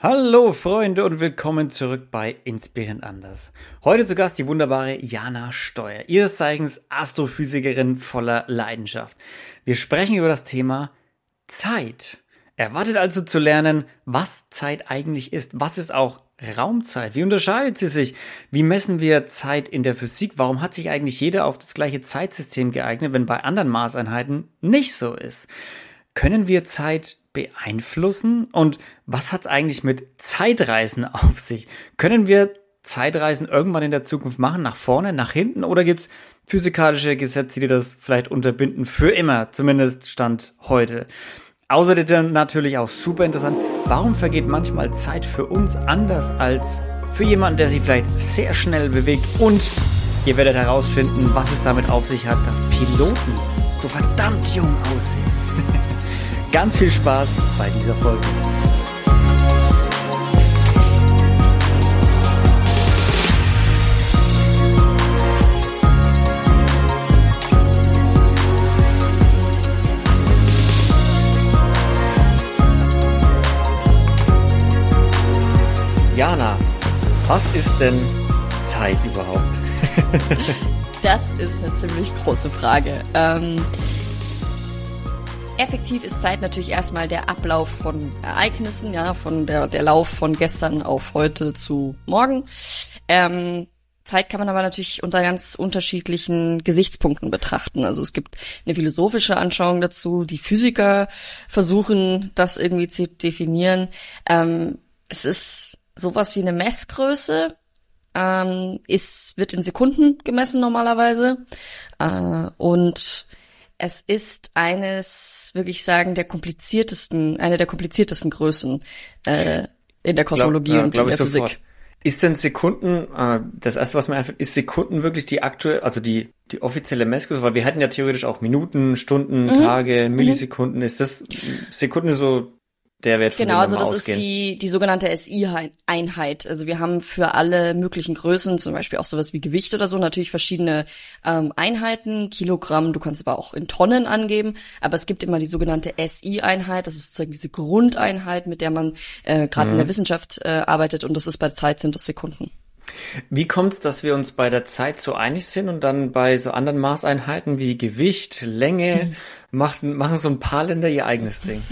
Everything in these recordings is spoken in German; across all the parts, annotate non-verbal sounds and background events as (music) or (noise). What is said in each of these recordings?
Hallo Freunde und willkommen zurück bei Inspirierend Anders. Heute zu Gast die wunderbare Jana Steuer, ihres Zeichens Astrophysikerin voller Leidenschaft. Wir sprechen über das Thema Zeit. Erwartet also zu lernen, was Zeit eigentlich ist. Was ist auch Raumzeit? Wie unterscheidet sie sich? Wie messen wir Zeit in der Physik? Warum hat sich eigentlich jeder auf das gleiche Zeitsystem geeignet, wenn bei anderen Maßeinheiten nicht so ist? Können wir Zeit beeinflussen? Und was hat es eigentlich mit Zeitreisen (laughs) auf sich? Können wir Zeitreisen irgendwann in der Zukunft machen, nach vorne, nach hinten? Oder gibt es physikalische Gesetze, die das vielleicht unterbinden, für immer, zumindest Stand heute? Außerdem natürlich auch super interessant, warum vergeht manchmal Zeit für uns anders als für jemanden, der sich vielleicht sehr schnell bewegt? Und ihr werdet herausfinden, was es damit auf sich hat, dass Piloten so verdammt jung aussehen. (laughs) Ganz viel Spaß bei dieser Folge. Jana, was ist denn Zeit überhaupt? (laughs) das ist eine ziemlich große Frage. Ähm, Effektiv ist Zeit natürlich erstmal der Ablauf von Ereignissen, ja, von der, der Lauf von gestern auf heute zu morgen. Ähm, Zeit kann man aber natürlich unter ganz unterschiedlichen Gesichtspunkten betrachten. Also es gibt eine philosophische Anschauung dazu, die Physiker versuchen, das irgendwie zu definieren. Ähm, es ist sowas wie eine Messgröße, ähm, ist, wird in Sekunden gemessen normalerweise. Äh, und es ist eines, wirklich sagen, der kompliziertesten, eine der kompliziertesten Größen äh, in der Kosmologie glaub, ja, und in der Physik. Sofort. Ist denn Sekunden, äh, das erste, was mir einfällt, ist Sekunden wirklich die aktuelle, also die, die offizielle Messgröße? Weil wir hätten ja theoretisch auch Minuten, Stunden, mhm. Tage, mhm. Millisekunden. Mhm. Ist das Sekunden so der Wert, von Genau, also das ausgehen. ist die, die sogenannte SI-Einheit. Also wir haben für alle möglichen Größen, zum Beispiel auch sowas wie Gewicht oder so, natürlich verschiedene ähm, Einheiten, Kilogramm, du kannst aber auch in Tonnen angeben, aber es gibt immer die sogenannte SI-Einheit, das ist sozusagen diese Grundeinheit, mit der man äh, gerade mhm. in der Wissenschaft äh, arbeitet und das ist bei Zeit sind das Sekunden. Wie kommt es, dass wir uns bei der Zeit so einig sind und dann bei so anderen Maßeinheiten wie Gewicht, Länge, mhm. machen, machen so ein paar Länder ihr eigenes Ding?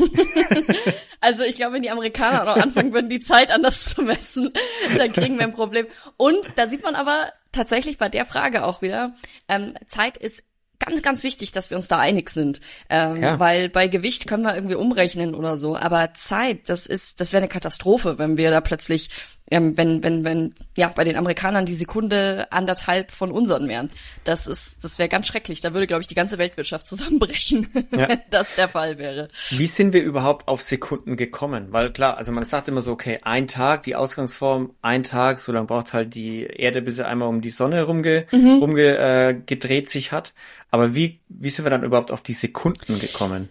(laughs) also ich glaube, wenn die Amerikaner noch anfangen würden, die Zeit anders zu messen, (laughs) dann kriegen wir ein Problem. Und da sieht man aber tatsächlich bei der Frage auch wieder, ähm, Zeit ist ganz, ganz wichtig, dass wir uns da einig sind. Ähm, ja. Weil bei Gewicht können wir irgendwie umrechnen oder so. Aber Zeit, das ist, das wäre eine Katastrophe, wenn wir da plötzlich, ähm, wenn, wenn, wenn, ja, bei den Amerikanern die Sekunde anderthalb von unseren wären. Das ist, das wäre ganz schrecklich. Da würde, glaube ich, die ganze Weltwirtschaft (laughs) zusammenbrechen, ja. wenn das der Fall wäre. Wie sind wir überhaupt auf Sekunden gekommen? Weil klar, also man sagt immer so, okay, ein Tag, die Ausgangsform, ein Tag, so lange braucht halt die Erde, bis sie einmal um die Sonne rumge, mhm. rumge äh, gedreht sich hat. Aber wie, wie sind wir dann überhaupt auf die Sekunden gekommen?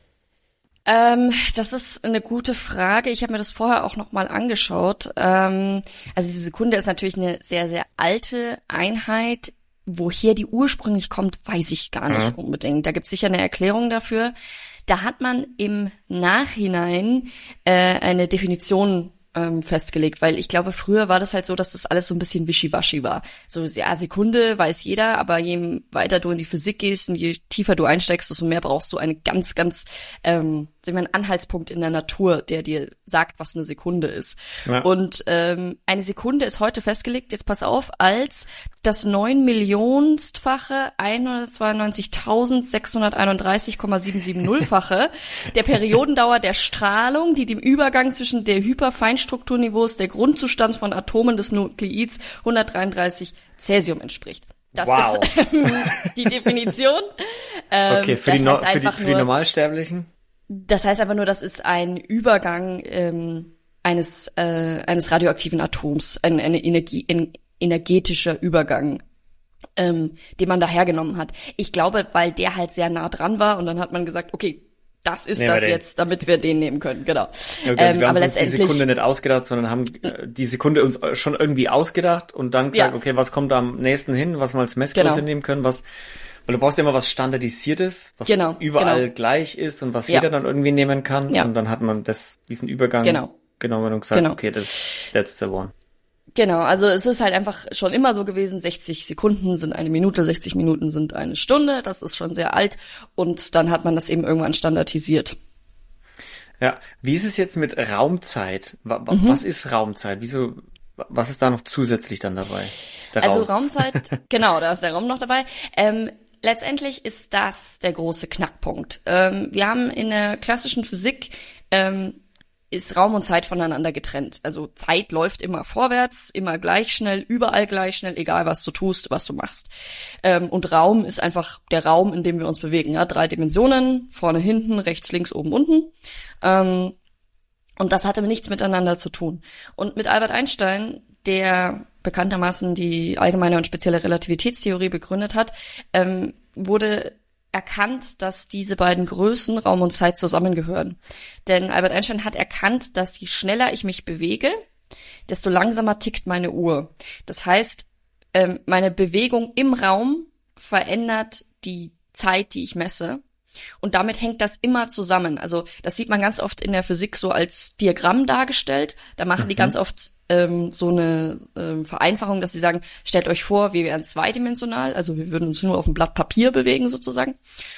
Ähm, das ist eine gute Frage. Ich habe mir das vorher auch noch mal angeschaut. Ähm, also die Sekunde ist natürlich eine sehr, sehr alte Einheit. Woher die ursprünglich kommt, weiß ich gar nicht mhm. unbedingt. Da gibt es sicher eine Erklärung dafür. Da hat man im Nachhinein äh, eine Definition ähm, festgelegt, weil ich glaube, früher war das halt so, dass das alles so ein bisschen wischiwaschi war. So, ja, Sekunde weiß jeder, aber je weiter du in die Physik gehst und je tiefer du einsteigst, desto mehr brauchst du eine ganz, ganz ähm, sagen wir, einen Anhaltspunkt in der Natur, der dir sagt, was eine Sekunde ist. Ja. Und ähm, eine Sekunde ist heute festgelegt, jetzt pass auf, als das neun Millionenfache 192.631,770-fache der Periodendauer der Strahlung, die dem Übergang zwischen der Hyperfeinstrukturniveaus der Grundzustand von Atomen des Nukleids 133 Cäsium entspricht. Das wow. ist ähm, die Definition. Ähm, okay, für, die, no für, die, für die Normalsterblichen? Das heißt einfach nur, das ist ein Übergang ähm, eines, äh, eines radioaktiven Atoms, ein, eine Energie, ein energetischer Übergang, ähm, den man da hergenommen hat. Ich glaube, weil der halt sehr nah dran war und dann hat man gesagt, okay, das ist das jetzt, damit wir den nehmen können, genau. Ja, okay, also ähm, wir haben uns die Sekunde nicht ausgedacht, sondern haben äh, die Sekunde uns schon irgendwie ausgedacht und dann gesagt, ja. okay, was kommt da am nächsten hin, was wir als Messgröße genau. nehmen können, was weil du brauchst ja immer was Standardisiertes, was genau, überall genau. gleich ist und was ja. jeder dann irgendwie nehmen kann. Ja. Und dann hat man das, diesen Übergang genau. wenn du gesagt genau. okay, das, that's the one. Genau, also es ist halt einfach schon immer so gewesen, 60 Sekunden sind eine Minute, 60 Minuten sind eine Stunde, das ist schon sehr alt und dann hat man das eben irgendwann standardisiert. Ja, wie ist es jetzt mit Raumzeit? Mhm. Was ist Raumzeit? Wieso, was ist da noch zusätzlich dann dabei? also Raum. Raumzeit, (laughs) genau, da ist der Raum noch dabei. Ähm, letztendlich ist das der große Knackpunkt. Ähm, wir haben in der klassischen Physik ähm, ist Raum und Zeit voneinander getrennt. Also Zeit läuft immer vorwärts, immer gleich schnell, überall gleich schnell, egal was du tust, was du machst. Ähm, und Raum ist einfach der Raum, in dem wir uns bewegen. Ja? Drei Dimensionen, vorne, hinten, rechts, links, oben, unten. Ähm, und das hatte nichts miteinander zu tun. Und mit Albert Einstein, der bekanntermaßen die allgemeine und spezielle Relativitätstheorie begründet hat, ähm, wurde erkannt, dass diese beiden Größen Raum und Zeit zusammengehören. Denn Albert Einstein hat erkannt, dass je schneller ich mich bewege, desto langsamer tickt meine Uhr. Das heißt, ähm, meine Bewegung im Raum verändert die Zeit, die ich messe. Und damit hängt das immer zusammen. Also das sieht man ganz oft in der Physik so als Diagramm dargestellt. Da machen mhm. die ganz oft ähm, so eine ähm, Vereinfachung, dass sie sagen, stellt euch vor, wir wären zweidimensional, also wir würden uns nur auf dem Blatt Papier bewegen sozusagen.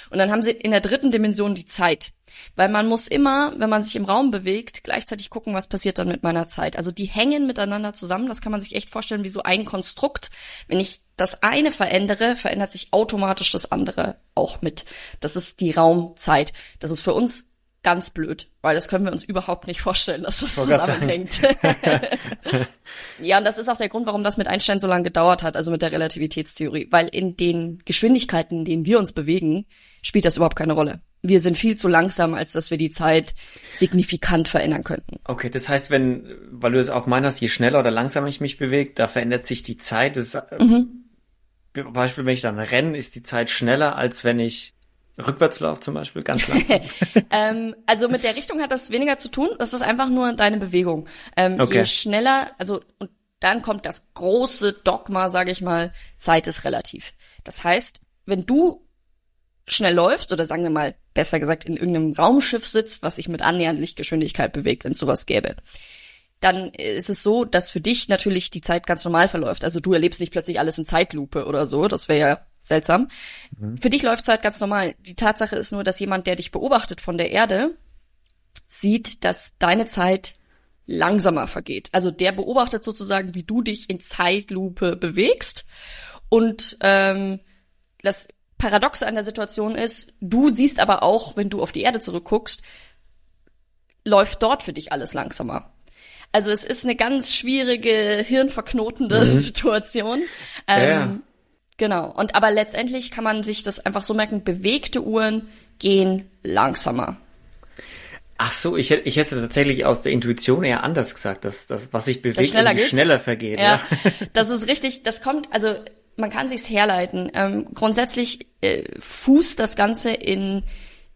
Und dann haben sie in der dritten Dimension die Zeit. Weil man muss immer, wenn man sich im Raum bewegt, gleichzeitig gucken, was passiert dann mit meiner Zeit. Also die hängen miteinander zusammen. Das kann man sich echt vorstellen wie so ein Konstrukt. Wenn ich das eine verändere, verändert sich automatisch das andere auch mit. Das ist die Raumzeit. Das ist für uns ganz blöd, weil das können wir uns überhaupt nicht vorstellen, dass das zusammenhängt. (laughs) (laughs) ja, und das ist auch der Grund, warum das mit Einstein so lange gedauert hat, also mit der Relativitätstheorie, weil in den Geschwindigkeiten, in denen wir uns bewegen, spielt das überhaupt keine Rolle. Wir sind viel zu langsam, als dass wir die Zeit signifikant verändern könnten. Okay, das heißt, wenn, weil du es auch meinst, je schneller oder langsamer ich mich bewege, da verändert sich die Zeit. Das, mhm. Beispiel, wenn ich dann renne, ist die Zeit schneller, als wenn ich Rückwärtslauf zum Beispiel, ganz (laughs) langsam. ähm, also mit der Richtung hat das weniger zu tun. Das ist einfach nur deine Bewegung. Ähm, okay. Je schneller, also und dann kommt das große Dogma, sage ich mal, Zeit ist relativ. Das heißt, wenn du schnell läufst oder sagen wir mal besser gesagt in irgendeinem Raumschiff sitzt, was sich mit annähernd Lichtgeschwindigkeit bewegt, wenn es sowas gäbe, dann ist es so, dass für dich natürlich die Zeit ganz normal verläuft. Also du erlebst nicht plötzlich alles in Zeitlupe oder so. Das wäre ja seltsam. Mhm. Für dich läuft Zeit ganz normal. Die Tatsache ist nur, dass jemand, der dich beobachtet von der Erde, sieht, dass deine Zeit langsamer vergeht. Also der beobachtet sozusagen, wie du dich in Zeitlupe bewegst. Und ähm, das Paradoxe an der Situation ist, du siehst aber auch, wenn du auf die Erde zurückguckst, läuft dort für dich alles langsamer. Also es ist eine ganz schwierige, hirnverknotende mhm. Situation. Ähm, ja. Genau. Und aber letztendlich kann man sich das einfach so merken, bewegte Uhren gehen langsamer. Ach so, ich, ich hätte tatsächlich aus der Intuition eher anders gesagt, dass das, was sich bewegt, schneller, schneller vergeht. Ja, ja, das ist richtig. Das kommt, also man kann sich's herleiten. Ähm, grundsätzlich äh, fußt das Ganze in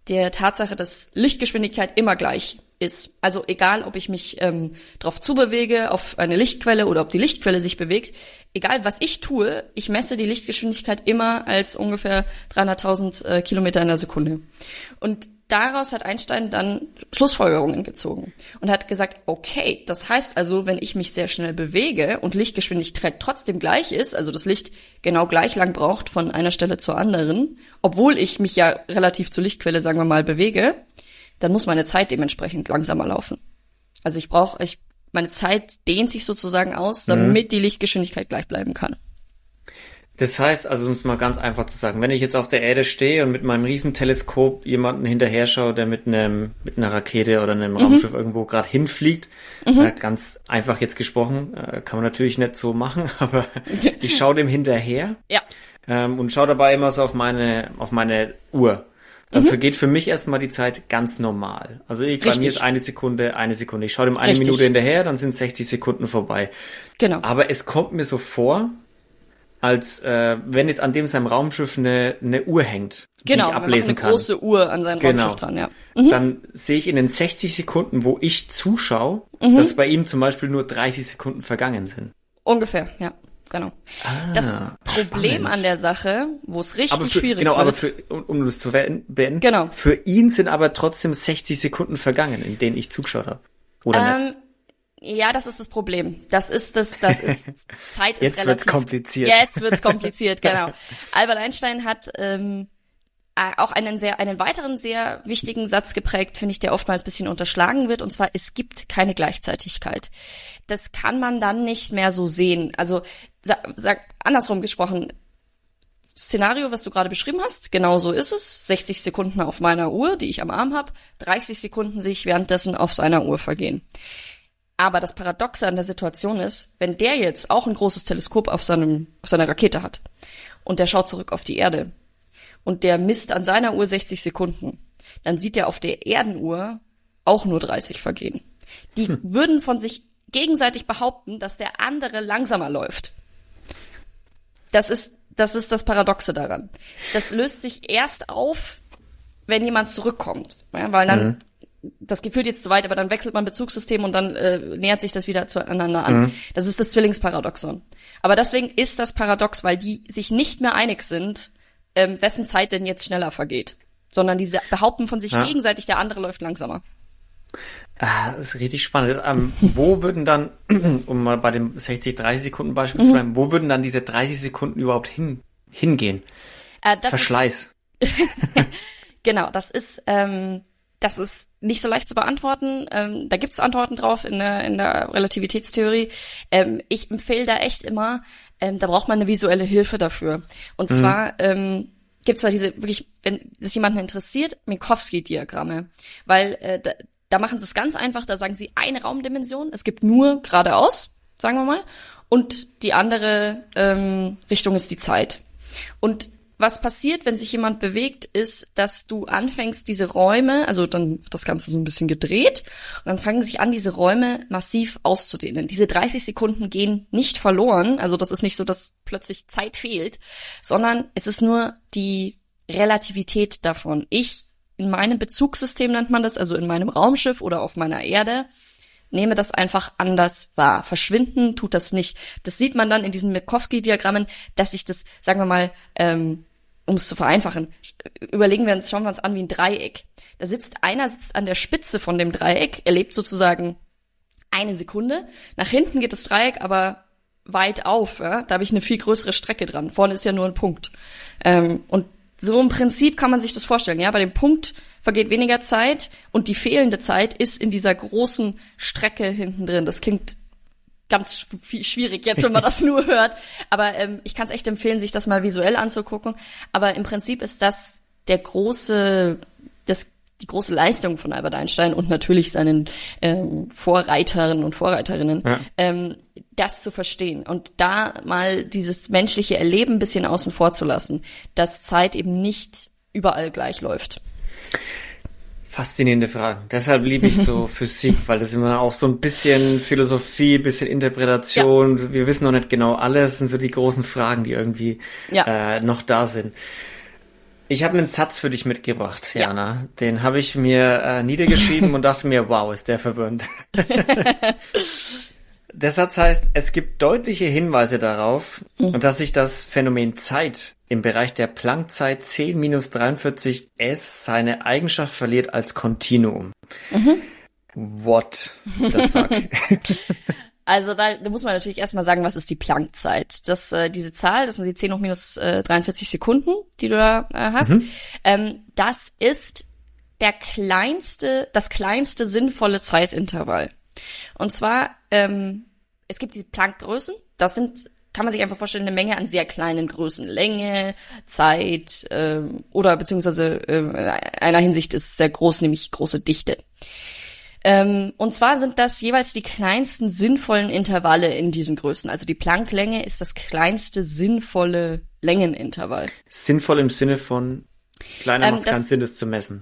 der Tatsache, dass Lichtgeschwindigkeit immer gleich ist. Also egal, ob ich mich ähm, darauf zubewege, auf eine Lichtquelle oder ob die Lichtquelle sich bewegt, egal was ich tue, ich messe die Lichtgeschwindigkeit immer als ungefähr 300.000 äh, Kilometer in der Sekunde. Und daraus hat Einstein dann Schlussfolgerungen gezogen und hat gesagt, okay, das heißt also, wenn ich mich sehr schnell bewege und Lichtgeschwindigkeit trotzdem gleich ist, also das Licht genau gleich lang braucht von einer Stelle zur anderen, obwohl ich mich ja relativ zur Lichtquelle, sagen wir mal, bewege, dann muss meine Zeit dementsprechend langsamer laufen. Also ich brauche, ich, meine Zeit dehnt sich sozusagen aus, damit mhm. die Lichtgeschwindigkeit gleich bleiben kann. Das heißt, also um es mal ganz einfach zu sagen, wenn ich jetzt auf der Erde stehe und mit meinem Riesenteleskop jemanden hinterher schaue, der mit einem mit einer Rakete oder einem mhm. Raumschiff irgendwo gerade hinfliegt, mhm. äh, ganz einfach jetzt gesprochen, äh, kann man natürlich nicht so machen, (laughs) aber (laughs) ich schaue dem hinterher ja. ähm, und schaue dabei immer so auf meine auf meine Uhr. Dann mhm. vergeht für mich erstmal die Zeit ganz normal. Also ich, bei mir ist eine Sekunde, eine Sekunde. Ich schaue dem eine Richtig. Minute hinterher, dann sind 60 Sekunden vorbei. Genau. Aber es kommt mir so vor, als äh, wenn jetzt an dem seinem Raumschiff eine, eine Uhr hängt, genau, die ich ablesen eine kann. große Uhr an seinem genau. Raumschiff dran, ja. Mhm. Dann sehe ich in den 60 Sekunden, wo ich zuschaue, mhm. dass bei ihm zum Beispiel nur 30 Sekunden vergangen sind. Ungefähr, ja genau. Ah, das Problem spannend. an der Sache, wo es richtig für, schwierig genau, wird. Aber für, um, um das zu beenden, genau. für ihn sind aber trotzdem 60 Sekunden vergangen, in denen ich zugeschaut habe. Oder ähm, nicht? Ja, das ist das Problem. Das ist das, das ist (laughs) Zeit ist Jetzt relativ. wird's kompliziert. Jetzt wird's kompliziert, (laughs) genau. Albert Einstein hat ähm, äh, auch einen sehr, einen weiteren sehr wichtigen Satz geprägt, finde ich, der oftmals ein bisschen unterschlagen wird, und zwar, es gibt keine Gleichzeitigkeit. Das kann man dann nicht mehr so sehen. Also, sag, sag, andersrum gesprochen, Szenario, was du gerade beschrieben hast, genau so ist es. 60 Sekunden auf meiner Uhr, die ich am Arm habe, 30 Sekunden sich währenddessen auf seiner Uhr vergehen. Aber das Paradoxe an der Situation ist, wenn der jetzt auch ein großes Teleskop auf, seinem, auf seiner Rakete hat und der schaut zurück auf die Erde und der misst an seiner Uhr 60 Sekunden, dann sieht er auf der Erdenuhr auch nur 30 vergehen. Die hm. würden von sich gegenseitig behaupten, dass der andere langsamer läuft. Das ist das ist das Paradoxe daran. Das löst sich erst auf, wenn jemand zurückkommt, ja, weil dann mhm. Das führt jetzt zu weit, aber dann wechselt man Bezugssystem und dann äh, nähert sich das wieder zueinander an. Mhm. Das ist das Zwillingsparadoxon. Aber deswegen ist das paradox, weil die sich nicht mehr einig sind, ähm, wessen Zeit denn jetzt schneller vergeht, sondern diese behaupten von sich ja. gegenseitig, der andere läuft langsamer. Ah, das ist richtig spannend. Ähm, wo würden dann, (clears throat) um mal bei dem 60, 30 Sekunden Beispiel zu mhm. bleiben, wo würden dann diese 30 Sekunden überhaupt hin, hingehen? Äh, Verschleiß. Ist, (laughs) (laughs) genau, das ist, ähm, das ist nicht so leicht zu beantworten. Ähm, da gibt's Antworten drauf in der, in der Relativitätstheorie. Ähm, ich empfehle da echt immer, ähm, da braucht man eine visuelle Hilfe dafür. Und mhm. zwar ähm, gibt's da diese wirklich, wenn das jemanden interessiert, Minkowski-Diagramme, weil äh, da, da machen sie es ganz einfach, da sagen sie eine Raumdimension, es gibt nur geradeaus, sagen wir mal, und die andere ähm, Richtung ist die Zeit. Und was passiert, wenn sich jemand bewegt, ist, dass du anfängst, diese Räume, also dann wird das Ganze so ein bisschen gedreht, und dann fangen sich an, diese Räume massiv auszudehnen. Diese 30 Sekunden gehen nicht verloren, also das ist nicht so, dass plötzlich Zeit fehlt, sondern es ist nur die Relativität davon. Ich in meinem Bezugssystem nennt man das, also in meinem Raumschiff oder auf meiner Erde, nehme das einfach anders wahr. Verschwinden tut das nicht. Das sieht man dann in diesen Minkowski-Diagrammen, dass sich das, sagen wir mal, ähm, um es zu vereinfachen, überlegen wir uns, schauen wir uns an wie ein Dreieck. Da sitzt einer sitzt an der Spitze von dem Dreieck, erlebt sozusagen eine Sekunde. Nach hinten geht das Dreieck aber weit auf. Ja? Da habe ich eine viel größere Strecke dran. Vorne ist ja nur ein Punkt. Ähm, und so im Prinzip kann man sich das vorstellen, ja. Bei dem Punkt vergeht weniger Zeit und die fehlende Zeit ist in dieser großen Strecke hinten drin. Das klingt ganz schwierig jetzt, wenn man das nur hört. Aber ähm, ich kann es echt empfehlen, sich das mal visuell anzugucken. Aber im Prinzip ist das der große, das die große Leistung von Albert Einstein und natürlich seinen ähm, Vorreiterinnen und Vorreiterinnen, ja. ähm, das zu verstehen und da mal dieses menschliche Erleben ein bisschen außen vor zu lassen, dass Zeit eben nicht überall gleich läuft. Faszinierende Frage. Deshalb liebe ich so (laughs) Physik, weil das immer auch so ein bisschen Philosophie, bisschen Interpretation. Ja. Wir wissen noch nicht genau alles, sind so die großen Fragen, die irgendwie ja. äh, noch da sind. Ich habe einen Satz für dich mitgebracht, Jana. Ja. Den habe ich mir äh, niedergeschrieben (laughs) und dachte mir, wow, ist der verwirrend. (laughs) der Satz heißt, es gibt deutliche Hinweise darauf, mhm. dass sich das Phänomen Zeit im Bereich der Planckzeit 10-43 s seine Eigenschaft verliert als Kontinuum. Mhm. What the fuck? (laughs) (laughs) Also da, da muss man natürlich erstmal sagen, was ist die Planckzeit? Das, äh, diese Zahl, das sind die 10 hoch minus äh, 43 Sekunden, die du da äh, hast. Mhm. Ähm, das ist der kleinste, das kleinste sinnvolle Zeitintervall. Und zwar, ähm, es gibt diese Planck-Größen, das sind kann man sich einfach vorstellen, eine Menge an sehr kleinen Größen. Länge, Zeit äh, oder beziehungsweise äh, in einer Hinsicht ist es sehr groß, nämlich große Dichte. Ähm, und zwar sind das jeweils die kleinsten sinnvollen Intervalle in diesen Größen. Also die Plancklänge ist das kleinste sinnvolle Längenintervall. Sinnvoll im Sinne von kleiner ähm, macht keinen Sinn, es zu messen.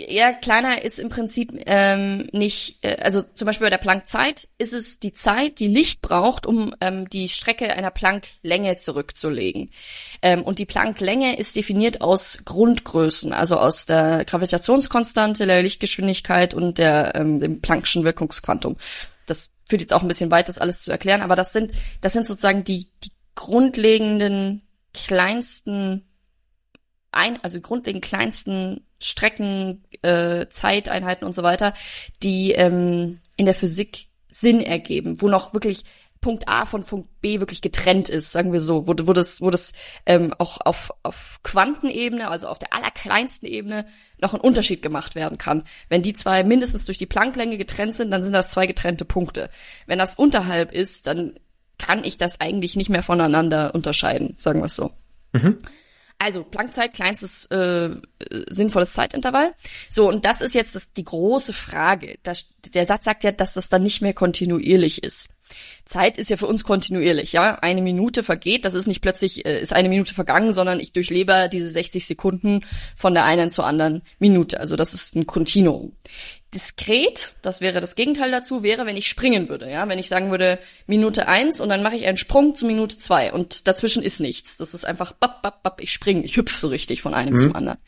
Ja, kleiner ist im Prinzip ähm, nicht, äh, also zum Beispiel bei der Planckzeit ist es die Zeit, die Licht braucht, um ähm, die Strecke einer Plancklänge zurückzulegen. Ähm, und die Plancklänge ist definiert aus Grundgrößen, also aus der Gravitationskonstante, der Lichtgeschwindigkeit und der ähm, dem Planck'schen Wirkungsquantum. Das führt jetzt auch ein bisschen weit, das alles zu erklären, aber das sind das sind sozusagen die die grundlegenden kleinsten ein, also grundlegend kleinsten Strecken, äh, Zeiteinheiten und so weiter, die ähm, in der Physik Sinn ergeben, wo noch wirklich Punkt A von Punkt B wirklich getrennt ist, sagen wir so, wo, wo das, wo das ähm, auch auf, auf Quantenebene, also auf der allerkleinsten Ebene, noch ein Unterschied gemacht werden kann. Wenn die zwei mindestens durch die Plancklänge getrennt sind, dann sind das zwei getrennte Punkte. Wenn das unterhalb ist, dann kann ich das eigentlich nicht mehr voneinander unterscheiden, sagen wir es so. Mhm. Also Planckzeit, kleinstes äh, sinnvolles Zeitintervall. So, und das ist jetzt das, die große Frage. Das, der Satz sagt ja, dass das dann nicht mehr kontinuierlich ist. Zeit ist ja für uns kontinuierlich, ja. Eine Minute vergeht, das ist nicht plötzlich, äh, ist eine Minute vergangen, sondern ich durchlebe diese 60 Sekunden von der einen zur anderen Minute. Also das ist ein Kontinuum. Diskret, das wäre das Gegenteil dazu, wäre, wenn ich springen würde, ja. Wenn ich sagen würde, Minute eins und dann mache ich einen Sprung zu Minute zwei und dazwischen ist nichts. Das ist einfach, bap, bap, bap, ich springe, ich hüpfe so richtig von einem mhm. zum anderen.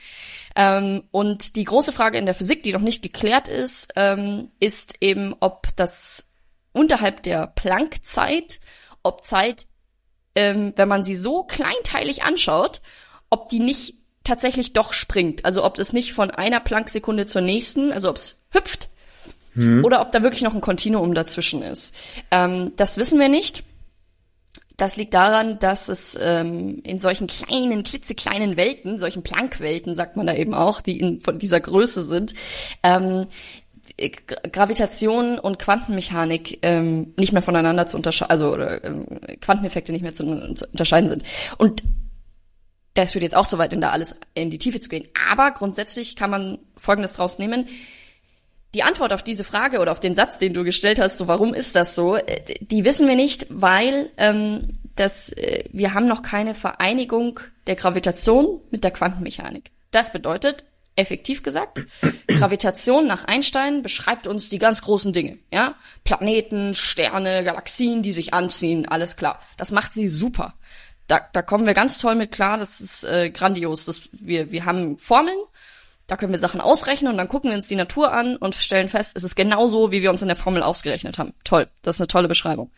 Ähm, und die große Frage in der Physik, die noch nicht geklärt ist, ähm, ist eben, ob das unterhalb der Planckzeit, ob Zeit, ähm, wenn man sie so kleinteilig anschaut, ob die nicht tatsächlich doch springt. Also ob es nicht von einer Plancksekunde zur nächsten, also ob es hüpft hm. oder ob da wirklich noch ein Kontinuum dazwischen ist. Ähm, das wissen wir nicht. Das liegt daran, dass es ähm, in solchen kleinen, klitzekleinen Welten, solchen Planck-Welten, sagt man da eben auch, die in, von dieser Größe sind, ähm, Gravitation und Quantenmechanik ähm, nicht mehr voneinander zu unterscheiden, also oder, ähm, Quanteneffekte nicht mehr zu, zu, unterscheiden sind. Und das führt jetzt auch so weit, in da alles in die Tiefe zu gehen. Aber grundsätzlich kann man Folgendes draus nehmen. Die Antwort auf diese Frage oder auf den Satz, den du gestellt hast, so warum ist das so, äh, die wissen wir nicht, weil ähm, das, äh, wir haben noch keine Vereinigung der Gravitation mit der Quantenmechanik. Das bedeutet, effektiv gesagt. (clears throat) Gravitation nach Einstein beschreibt uns die ganz großen Dinge, ja? Planeten, Sterne, Galaxien, die sich anziehen, alles klar. Das macht sie super. Da, da kommen wir ganz toll mit klar, das ist äh, grandios. Das, wir, wir haben Formeln, da können wir Sachen ausrechnen und dann gucken wir uns die Natur an und stellen fest, es ist genau so, wie wir uns in der Formel ausgerechnet haben. Toll, das ist eine tolle Beschreibung.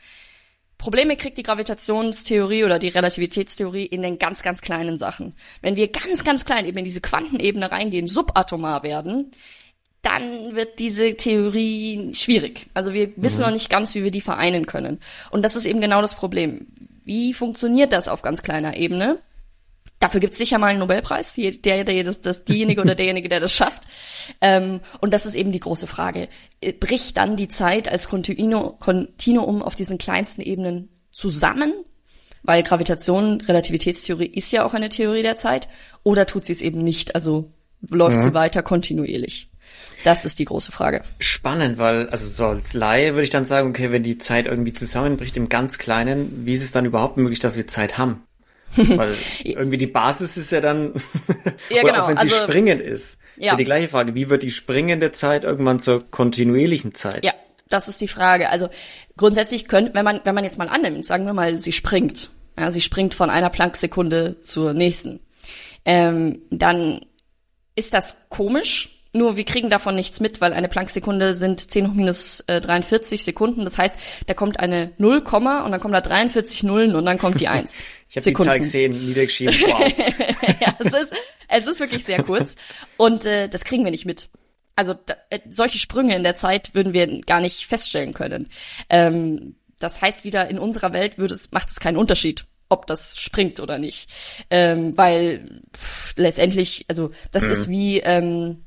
Probleme kriegt die Gravitationstheorie oder die Relativitätstheorie in den ganz, ganz kleinen Sachen. Wenn wir ganz, ganz klein eben in diese Quantenebene reingehen, subatomar werden, dann wird diese Theorie schwierig. Also wir wissen mhm. noch nicht ganz, wie wir die vereinen können. Und das ist eben genau das Problem. Wie funktioniert das auf ganz kleiner Ebene? Dafür gibt's sicher mal einen Nobelpreis, der, der das, das diejenige oder derjenige, der das schafft. Ähm, und das ist eben die große Frage. Äh, bricht dann die Zeit als Kontinuum auf diesen kleinsten Ebenen zusammen? Weil Gravitation, Relativitätstheorie ist ja auch eine Theorie der Zeit. Oder tut sie es eben nicht? Also läuft ja. sie weiter kontinuierlich? Das ist die große Frage. Spannend, weil, also so als Laie würde ich dann sagen, okay, wenn die Zeit irgendwie zusammenbricht im ganz Kleinen, wie ist es dann überhaupt möglich, dass wir Zeit haben? Weil (laughs) irgendwie die Basis ist ja dann, (laughs) ja, genau. auch wenn sie also, springend ist. Ja. die gleiche Frage, wie wird die springende Zeit irgendwann zur kontinuierlichen Zeit? Ja, das ist die Frage. Also grundsätzlich könnte, wenn man, wenn man jetzt mal annimmt, sagen wir mal, sie springt, ja, sie springt von einer Plancksekunde zur nächsten, ähm, dann ist das komisch, nur wir kriegen davon nichts mit, weil eine Plancksekunde sind 10 hoch minus äh, 43 Sekunden. Das heißt, da kommt eine 0, und dann kommen da 43 Nullen und dann kommt die (laughs) 1. ich habe die Zahl gesehen, niedergeschrieben. (laughs) Wow. ja, es ist, es ist wirklich sehr kurz. Und äh, das kriegen wir nicht mit. Also da, äh, solche Sprünge in der Zeit würden wir gar nicht feststellen können. Ähm, das heißt wieder, in unserer Welt würde es, macht es keinen Unterschied, ob das springt oder nicht. Ähm, weil pff, letztendlich, also das mhm. ist wie, ähm,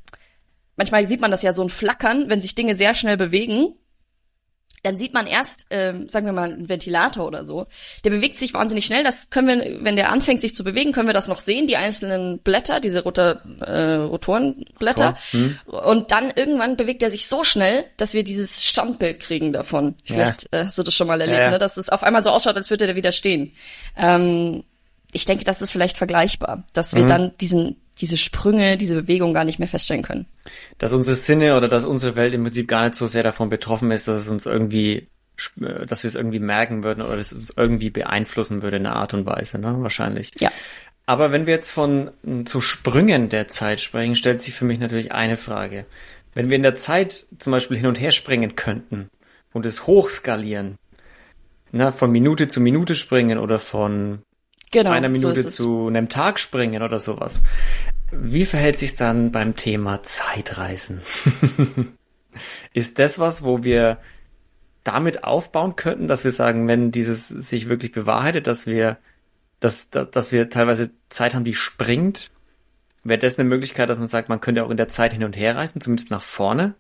manchmal sieht man das ja so ein Flackern, wenn sich Dinge sehr schnell bewegen. Dann sieht man erst, ähm, sagen wir mal, einen Ventilator oder so. Der bewegt sich wahnsinnig schnell. Das können wir, wenn der anfängt, sich zu bewegen, können wir das noch sehen, die einzelnen Blätter, diese Rotor, äh, Rotorenblätter. Hm. Und dann irgendwann bewegt er sich so schnell, dass wir dieses Standbild kriegen davon. Vielleicht ja. äh, hast du das schon mal erlebt, ja, ne? dass es auf einmal so ausschaut, als würde er wieder stehen. Ähm, ich denke, das ist vielleicht vergleichbar, dass wir mhm. dann diesen diese Sprünge, diese Bewegung gar nicht mehr feststellen können. Dass unsere Sinne oder dass unsere Welt im Prinzip gar nicht so sehr davon betroffen ist, dass es uns irgendwie, äh, dass wir es irgendwie merken würden oder dass es uns irgendwie beeinflussen würde in einer Art und Weise, ne? Wahrscheinlich. Ja. Aber wenn wir jetzt von hm, zu Sprüngen der Zeit sprechen, stellt sich für mich natürlich eine Frage. Wenn wir in der Zeit zum Beispiel hin und her springen könnten und es hochskalieren, na, von Minute zu Minute springen oder von genau, einer Minute so zu einem Tag springen oder sowas. Wie verhält sich dann beim Thema Zeitreisen? (laughs) ist das was, wo wir damit aufbauen könnten, dass wir sagen, wenn dieses sich wirklich bewahrheitet, dass wir, dass, dass, dass wir teilweise Zeit haben, die springt, wäre das eine Möglichkeit, dass man sagt, man könnte auch in der Zeit hin und her reisen, zumindest nach vorne?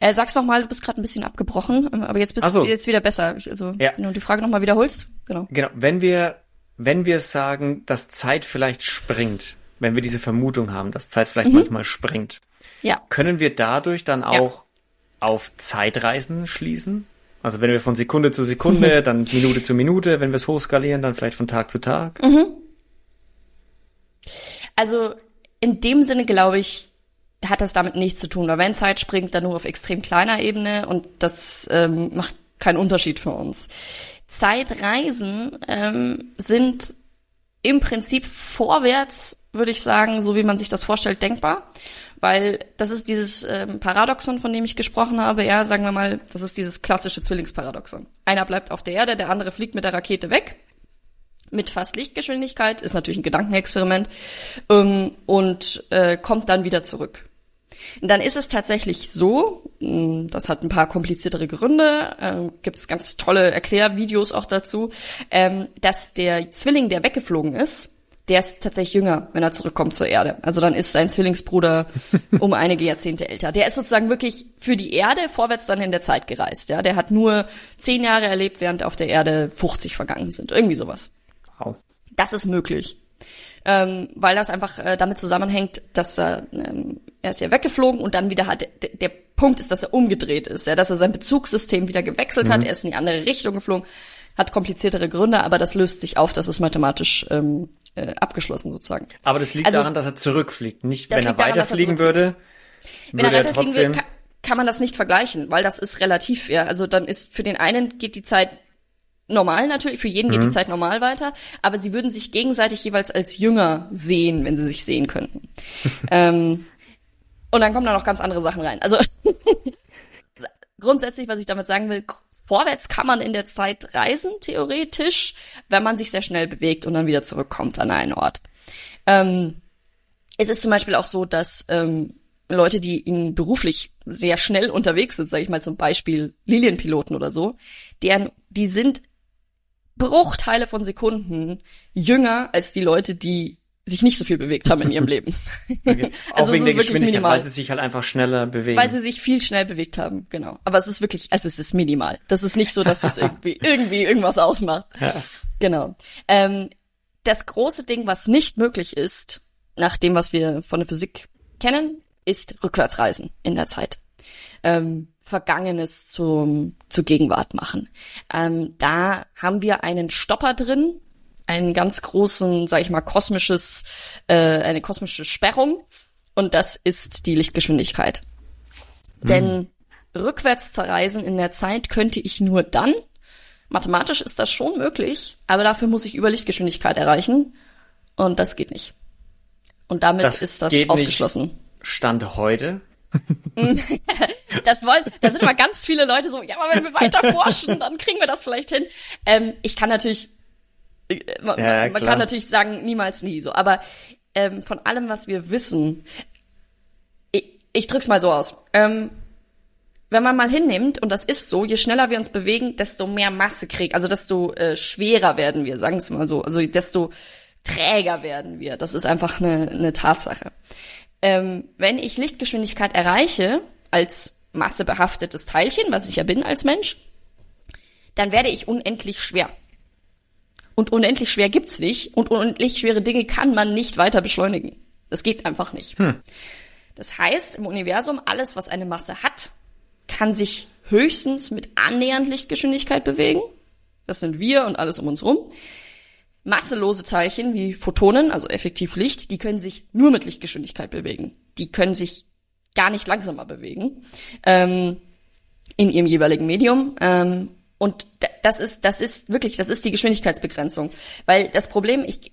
Äh, sag's noch mal, du bist gerade ein bisschen abgebrochen, aber jetzt bist du jetzt wieder besser. Also ja. wenn du die Frage noch mal wiederholst, genau. Genau, wenn wir wenn wir sagen, dass Zeit vielleicht springt, wenn wir diese Vermutung haben, dass Zeit vielleicht mhm. manchmal springt, ja. können wir dadurch dann auch ja. auf Zeitreisen schließen? Also wenn wir von Sekunde zu Sekunde, dann Minute zu Minute, wenn wir es hochskalieren, dann vielleicht von Tag zu Tag? Mhm. Also in dem Sinne glaube ich, hat das damit nichts zu tun, weil wenn Zeit springt, dann nur auf extrem kleiner Ebene und das ähm, macht keinen Unterschied für uns. Zeitreisen ähm, sind im Prinzip vorwärts, würde ich sagen, so wie man sich das vorstellt, denkbar. Weil das ist dieses ähm, Paradoxon, von dem ich gesprochen habe. Ja, sagen wir mal, das ist dieses klassische Zwillingsparadoxon. Einer bleibt auf der Erde, der andere fliegt mit der Rakete weg. Mit fast Lichtgeschwindigkeit, ist natürlich ein Gedankenexperiment, ähm, und äh, kommt dann wieder zurück. Dann ist es tatsächlich so, hm, das hat ein paar kompliziertere Gründe, äh, gibt es ganz tolle Erklärvideos auch dazu, ähm, dass der Zwilling, der weggeflogen ist, der ist tatsächlich jünger, wenn er zurückkommt zur Erde. Also dann ist sein Zwillingsbruder (laughs) um einige Jahrzehnte älter. Der ist sozusagen wirklich für die Erde vorwärts dann in der Zeit gereist. Ja, der hat nur zehn Jahre erlebt, während auf der Erde 50 vergangen sind. Irgendwie sowas. Wow. Das ist möglich ähm, weil das einfach äh, damit zusammenhängt, dass er, ähm, er ist ja weggeflogen und dann wieder hat, der, der Punkt ist, dass er umgedreht ist, ja, dass er sein Bezugssystem wieder gewechselt mhm. hat, er ist in die andere Richtung geflogen, hat kompliziertere Gründe, aber das löst sich auf, das ist mathematisch ähm, äh, abgeschlossen sozusagen. Aber das liegt also, daran, dass er zurückfliegt, nicht wenn er weiterfliegen würde. Wenn er weiterfliegen würde, kann, kann man das nicht vergleichen, weil das ist relativ, ja, also dann ist für den einen geht die Zeit normal natürlich, für jeden geht die mhm. Zeit normal weiter, aber sie würden sich gegenseitig jeweils als jünger sehen, wenn sie sich sehen könnten. (laughs) ähm, und dann kommen da noch ganz andere Sachen rein. Also (laughs) grundsätzlich, was ich damit sagen will, vorwärts kann man in der Zeit reisen, theoretisch, wenn man sich sehr schnell bewegt und dann wieder zurückkommt an einen Ort. Ähm, es ist zum Beispiel auch so, dass ähm, Leute, die in beruflich sehr schnell unterwegs sind, sage ich mal zum Beispiel Lilienpiloten oder so, deren, die sind Bruchteile von Sekunden jünger als die Leute, die sich nicht so viel bewegt haben in ihrem (laughs) Leben. Okay. (laughs) also Auch wegen der Geschwindigkeit, minimal. weil sie sich halt einfach schneller bewegen. Weil sie sich viel schnell bewegt haben, genau. Aber es ist wirklich, also es ist minimal. Das ist nicht so, dass das (laughs) irgendwie, irgendwie irgendwas ausmacht. Ja. Genau. Ähm, das große Ding, was nicht möglich ist, nach dem, was wir von der Physik kennen, ist Rückwärtsreisen in der Zeit. Ähm, Vergangenes zum, zur Gegenwart machen. Ähm, da haben wir einen Stopper drin, einen ganz großen, sag ich mal, kosmisches, äh, eine kosmische Sperrung. Und das ist die Lichtgeschwindigkeit. Hm. Denn rückwärts zu reisen in der Zeit könnte ich nur dann. Mathematisch ist das schon möglich, aber dafür muss ich über Lichtgeschwindigkeit erreichen. Und das geht nicht. Und damit das ist das ausgeschlossen. Stand heute. (laughs) das wollen, da sind immer ganz viele Leute so, ja, aber wenn wir weiter forschen, dann kriegen wir das vielleicht hin. Ähm, ich kann natürlich, äh, man, ja, man kann natürlich sagen, niemals nie so, aber ähm, von allem, was wir wissen, ich, ich drück's mal so aus. Ähm, wenn man mal hinnimmt, und das ist so, je schneller wir uns bewegen, desto mehr Masse kriegen, also desto äh, schwerer werden wir, sagen wir mal so, also desto träger werden wir. Das ist einfach eine, eine Tatsache ähm, wenn ich Lichtgeschwindigkeit erreiche als massebehaftetes Teilchen, was ich ja bin als Mensch, dann werde ich unendlich schwer. Und unendlich schwer gibt's nicht und unendlich schwere Dinge kann man nicht weiter beschleunigen. Das geht einfach nicht. Hm. Das heißt, im Universum, alles, was eine Masse hat, kann sich höchstens mit annähernd Lichtgeschwindigkeit bewegen. Das sind wir und alles um uns rum. Masselose Teilchen wie Photonen, also effektiv Licht, die können sich nur mit Lichtgeschwindigkeit bewegen. Die können sich gar nicht langsamer bewegen ähm, in ihrem jeweiligen Medium. Ähm, und das ist, das ist wirklich, das ist die Geschwindigkeitsbegrenzung. Weil das Problem, ich,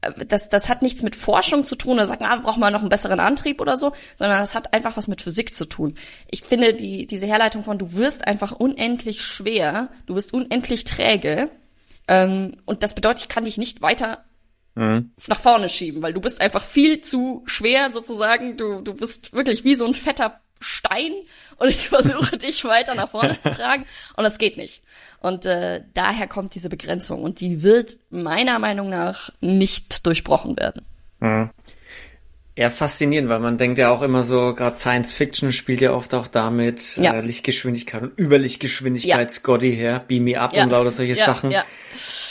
äh, das, das hat nichts mit Forschung zu tun, da sagt man, ah, braucht man noch einen besseren Antrieb oder so, sondern das hat einfach was mit Physik zu tun. Ich finde die, diese Herleitung von, du wirst einfach unendlich schwer, du wirst unendlich träge, ähm, und das bedeutet, ich kann dich nicht weiter mhm. nach vorne schieben, weil du bist einfach viel zu schwer sozusagen. Du, du bist wirklich wie so ein fetter Stein und ich (laughs) versuche dich weiter nach vorne zu (laughs) tragen und das geht nicht. Und äh, daher kommt diese Begrenzung und die wird meiner Meinung nach nicht durchbrochen werden. Mhm. Ja, faszinierend, weil man denkt ja auch immer so, gerade Science Fiction spielt ja oft auch damit, ja. äh, Lichtgeschwindigkeit und Überlichtgeschwindigkeit, ja. Scotty her, Beam Me Up ja. und lauter solche Sachen.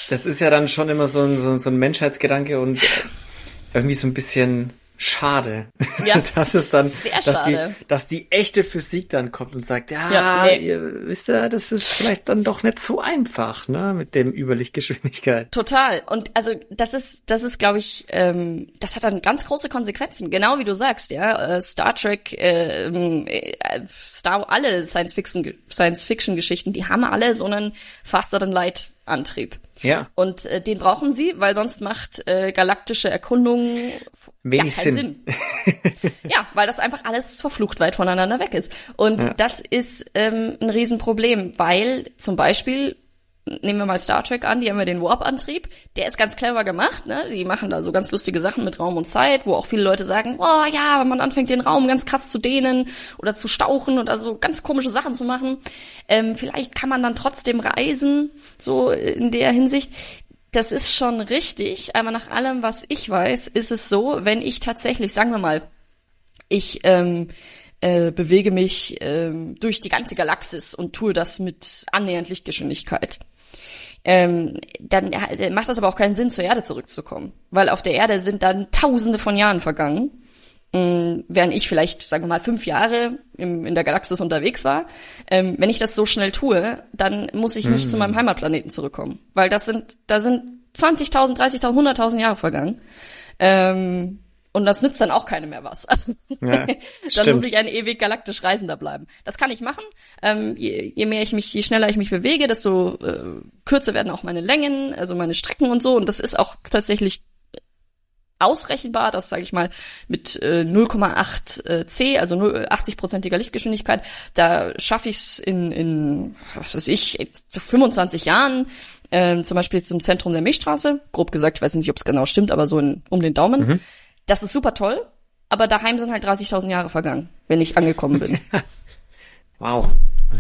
Das ist ja dann schon immer so ein, so, so ein Menschheitsgedanke und (laughs) irgendwie so ein bisschen schade. Ja. (laughs) dass es dann, Sehr dass schade. die, dass die echte Physik dann kommt und sagt, ja, ja nee. ihr wisst ja, das ist vielleicht dann doch nicht so einfach, ne, mit dem Überlichtgeschwindigkeit. Total. Und also das ist, das ist, glaube ich, ähm, das hat dann ganz große Konsequenzen. Genau wie du sagst, ja, äh, Star Trek, ähm, äh, Star, alle Science Fiction, Science Fiction Geschichten, die haben alle so einen faster than light Antrieb. Ja. Und äh, den brauchen sie, weil sonst macht äh, galaktische Erkundung Wenig ja, keinen Sinn. Sinn. (laughs) ja, weil das einfach alles verflucht weit voneinander weg ist. Und ja. das ist ähm, ein Riesenproblem, weil zum Beispiel nehmen wir mal Star Trek an, die haben ja den Warp-Antrieb. Der ist ganz clever gemacht, ne? Die machen da so ganz lustige Sachen mit Raum und Zeit, wo auch viele Leute sagen, oh ja, wenn man anfängt, den Raum ganz krass zu dehnen oder zu stauchen oder so ganz komische Sachen zu machen, ähm, vielleicht kann man dann trotzdem reisen, so in der Hinsicht. Das ist schon richtig, aber nach allem, was ich weiß, ist es so, wenn ich tatsächlich, sagen wir mal, ich ähm, äh, bewege mich ähm, durch die ganze Galaxis und tue das mit annähernd Lichtgeschwindigkeit ähm, dann macht das aber auch keinen Sinn, zur Erde zurückzukommen. Weil auf der Erde sind dann tausende von Jahren vergangen. Ähm, während ich vielleicht, sagen wir mal, fünf Jahre im, in der Galaxis unterwegs war. Ähm, wenn ich das so schnell tue, dann muss ich nicht hm. zu meinem Heimatplaneten zurückkommen. Weil das sind, da sind 20.000, 30.000, 100.000 Jahre vergangen. Ähm, und das nützt dann auch keine mehr was. (laughs) Also, ja, (laughs) dann stimmt. muss ich ein ewig galaktisch Reisender bleiben. Das kann ich machen. Ähm, je, je, mehr ich mich, je schneller ich mich bewege, desto äh, kürzer werden auch meine Längen, also meine Strecken und so. Und das ist auch tatsächlich ausrechenbar, das sage ich mal mit äh, 0,8 äh, c, also 80-prozentiger Lichtgeschwindigkeit, da schaffe ich es in, in, was weiß ich, 25 Jahren, äh, zum Beispiel zum Zentrum der Milchstraße, grob gesagt, ich weiß nicht, ob es genau stimmt, aber so in, um den Daumen. Mhm. Das ist super toll, aber daheim sind halt 30.000 Jahre vergangen, wenn ich angekommen bin. (laughs) wow.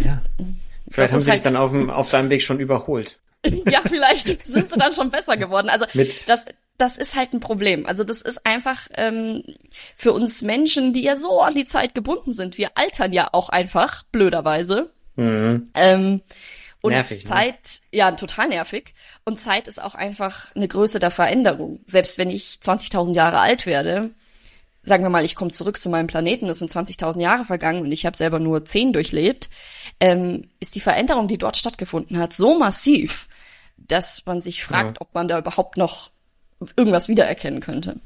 Ja. Vielleicht das haben sie halt, dich dann auf, dem, auf deinem Weg schon überholt. (laughs) ja, vielleicht sind sie dann schon besser geworden. Also Mit. das, das ist halt ein Problem. Also das ist einfach ähm, für uns Menschen, die ja so an die Zeit gebunden sind. Wir altern ja auch einfach, blöderweise. Mhm. Ähm, und nervig, ne? Zeit, ne? ja, total nervig. Und Zeit ist auch einfach eine Größe der Veränderung. Selbst wenn ich 20.000 Jahre alt werde, sagen wir mal, ich komme zurück zu meinem Planeten, es sind 20.000 Jahre vergangen und ich habe selber nur 10 durchlebt, ähm, ist die Veränderung, die dort stattgefunden hat, so massiv, dass man sich fragt, ja. ob man da überhaupt noch irgendwas wiedererkennen könnte.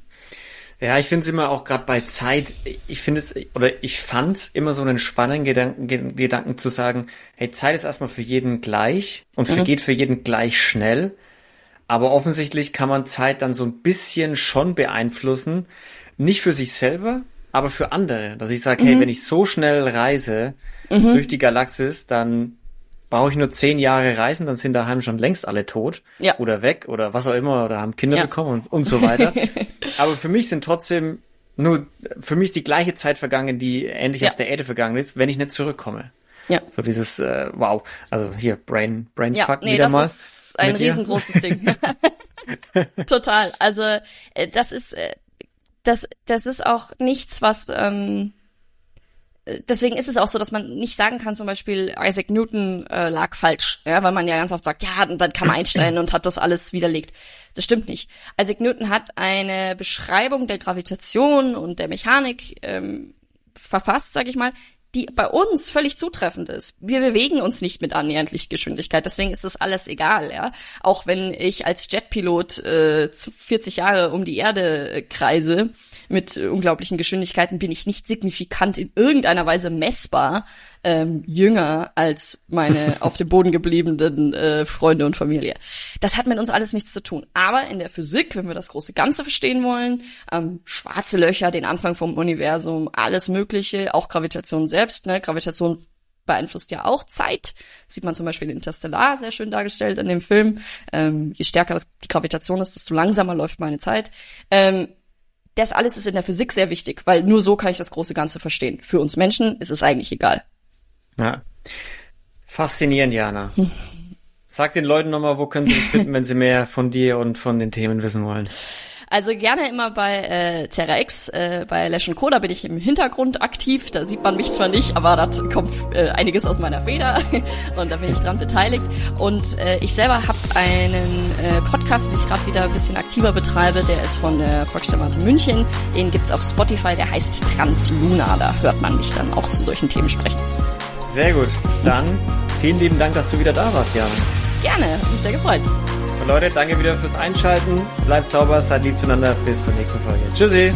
Ja, ich finde es immer auch gerade bei Zeit, ich finde es, oder ich fand es immer so einen spannenden Gedanken, Gedanken zu sagen, hey, Zeit ist erstmal für jeden gleich und mhm. vergeht für jeden gleich schnell. Aber offensichtlich kann man Zeit dann so ein bisschen schon beeinflussen. Nicht für sich selber, aber für andere. Dass ich sage, mhm. hey, wenn ich so schnell reise mhm. durch die Galaxis, dann brauche ich nur zehn Jahre reisen, dann sind daheim schon längst alle tot ja. oder weg oder was auch immer oder haben Kinder ja. bekommen und, und so weiter. (laughs) Aber für mich sind trotzdem nur, für mich ist die gleiche Zeit vergangen, die ähnlich ja. auf der Erde vergangen ist, wenn ich nicht zurückkomme. Ja. So dieses, äh, wow. Also hier, Brain, Brain ja, Fuck nee, wieder das mal. Ist ein riesengroßes Ding. (laughs) (laughs) Total. Also, äh, das ist, äh, das, das ist auch nichts, was, ähm, deswegen ist es auch so, dass man nicht sagen kann, zum Beispiel Isaac Newton äh, lag falsch, ja, weil man ja ganz oft sagt, ja, und dann kam Einstein und hat das alles widerlegt. Das stimmt nicht. Isaac Newton hat eine Beschreibung der Gravitation und der Mechanik ähm, verfasst, sag ich mal, die bei uns völlig zutreffend ist. Wir bewegen uns nicht mit annähernd Lichtgeschwindigkeit, deswegen ist das alles egal, ja. Auch wenn ich als Jetpilot äh, 40 Jahre um die Erde kreise mit unglaublichen Geschwindigkeiten, bin ich nicht signifikant in irgendeiner Weise messbar ähm, jünger als meine (laughs) auf dem Boden gebliebenen äh, Freunde und Familie. Das hat mit uns alles nichts zu tun. Aber in der Physik, wenn wir das große Ganze verstehen wollen, ähm, schwarze Löcher, den Anfang vom Universum, alles Mögliche, auch Gravitation selbst, ne? Gravitation beeinflusst ja auch Zeit. Sieht man zum Beispiel in Interstellar sehr schön dargestellt in dem Film. Ähm, je stärker das, die Gravitation ist, desto langsamer läuft meine Zeit. Ähm, das alles ist in der Physik sehr wichtig, weil nur so kann ich das große Ganze verstehen. Für uns Menschen ist es eigentlich egal. Ja. Faszinierend, Jana. Hm. Sag den Leuten nochmal, wo können sie dich finden, (laughs) wenn sie mehr von dir und von den Themen wissen wollen. Also gerne immer bei äh, Terra X, äh, bei Lash Co, da bin ich im Hintergrund aktiv. Da sieht man mich zwar nicht, aber da kommt äh, einiges aus meiner Feder (laughs) und da bin ich dran beteiligt. Und äh, ich selber habe einen äh, Podcast, den ich gerade wieder ein bisschen aktiver betreibe. Der ist von der Volkssternwarte München. Den gibt's auf Spotify, der heißt Transluna. Da hört man mich dann auch zu solchen Themen sprechen. Sehr gut. Dann vielen lieben Dank, dass du wieder da warst, Jan. Gerne, mich sehr gefreut. Und Leute, danke wieder fürs Einschalten. Bleibt sauber, seid lieb zueinander. Bis zur nächsten Folge. Tschüssi.